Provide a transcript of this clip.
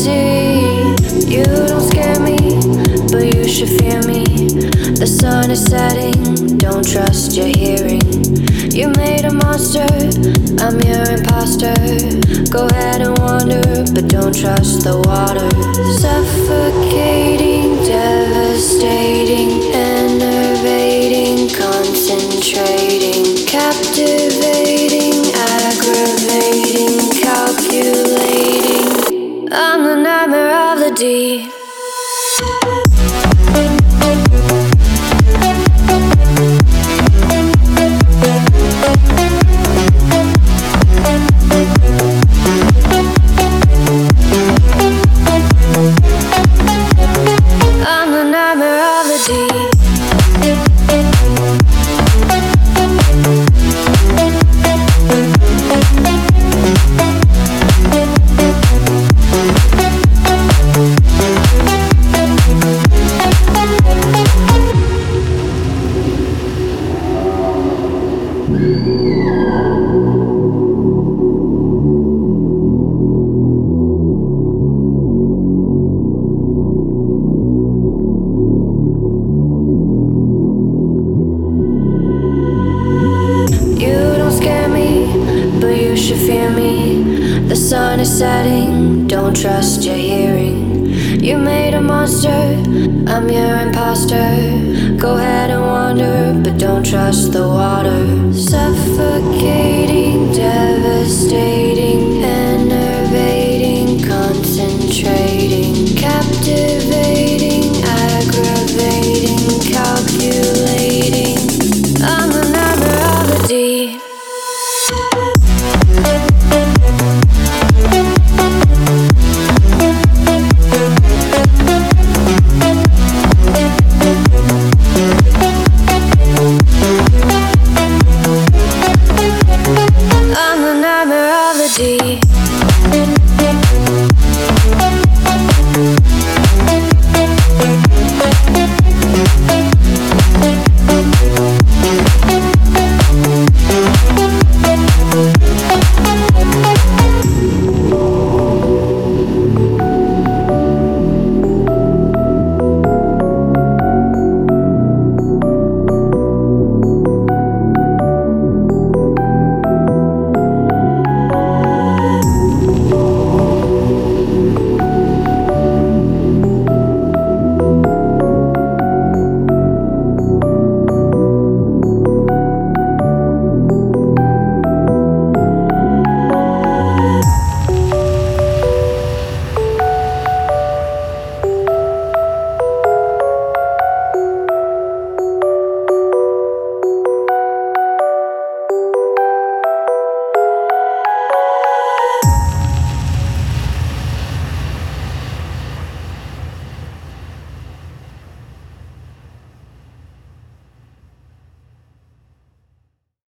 see. You don't scare me, but you should fear me. The sun is setting, don't trust your hearing. You made a monster, I'm your imposter. Go ahead and wander, but don't trust the water. Suffocating, deep. Should fear me. The sun is setting, don't trust your hearing. You made a monster, I'm your imposter. Go ahead and wander, but don't trust the water. Suffocating, devastating, enervating, concentrating, captivating, aggravating, calculating. I'm the nightmare of the deep.